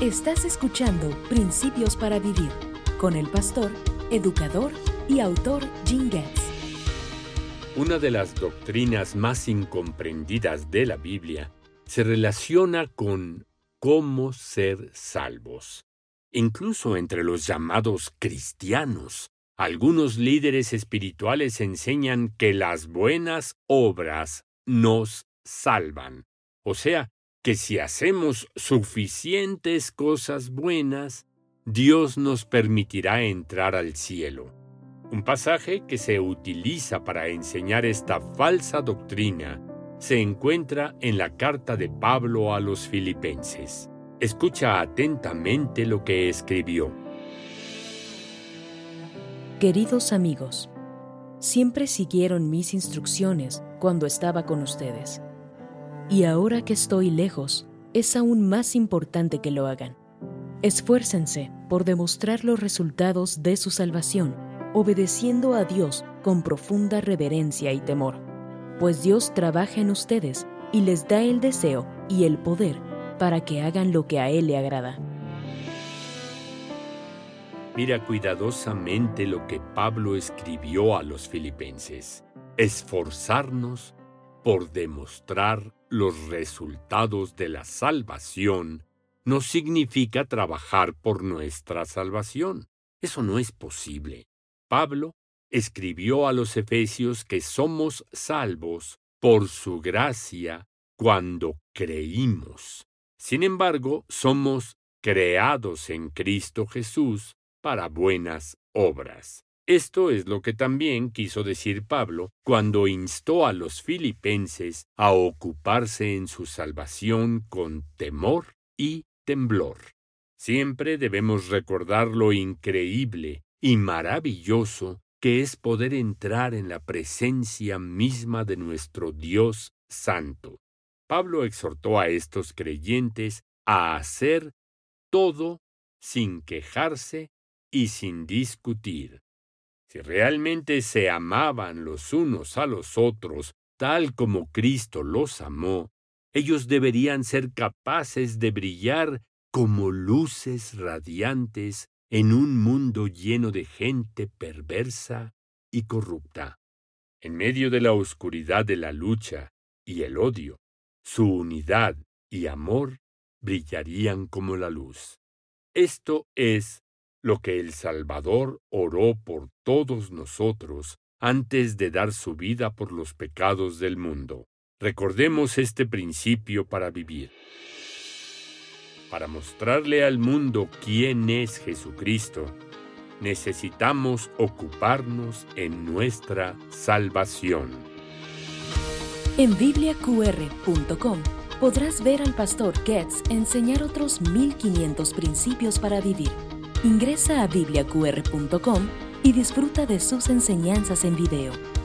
Estás escuchando Principios para Vivir con el pastor, educador y autor Jim Getz. Una de las doctrinas más incomprendidas de la Biblia se relaciona con cómo ser salvos. Incluso entre los llamados cristianos, algunos líderes espirituales enseñan que las buenas obras nos salvan. O sea, que si hacemos suficientes cosas buenas, Dios nos permitirá entrar al cielo. Un pasaje que se utiliza para enseñar esta falsa doctrina se encuentra en la carta de Pablo a los filipenses. Escucha atentamente lo que escribió. Queridos amigos, siempre siguieron mis instrucciones cuando estaba con ustedes y ahora que estoy lejos, es aún más importante que lo hagan. Esfuércense por demostrar los resultados de su salvación, obedeciendo a Dios con profunda reverencia y temor, pues Dios trabaja en ustedes y les da el deseo y el poder para que hagan lo que a Él le agrada. Mira cuidadosamente lo que Pablo escribió a los filipenses. Esforzarnos por demostrar los resultados de la salvación no significa trabajar por nuestra salvación. Eso no es posible. Pablo escribió a los Efesios que somos salvos por su gracia cuando creímos. Sin embargo, somos creados en Cristo Jesús para buenas obras. Esto es lo que también quiso decir Pablo cuando instó a los filipenses a ocuparse en su salvación con temor y temblor. Siempre debemos recordar lo increíble y maravilloso que es poder entrar en la presencia misma de nuestro Dios Santo. Pablo exhortó a estos creyentes a hacer todo sin quejarse y sin discutir. Si realmente se amaban los unos a los otros tal como Cristo los amó, ellos deberían ser capaces de brillar como luces radiantes en un mundo lleno de gente perversa y corrupta. En medio de la oscuridad de la lucha y el odio, su unidad y amor brillarían como la luz. Esto es lo que el Salvador oró por todos nosotros antes de dar su vida por los pecados del mundo. Recordemos este principio para vivir. Para mostrarle al mundo quién es Jesucristo, necesitamos ocuparnos en nuestra salvación. En bibliaqr.com podrás ver al pastor Getz enseñar otros 1500 principios para vivir Ingresa a bibliaqr.com y disfruta de sus enseñanzas en video.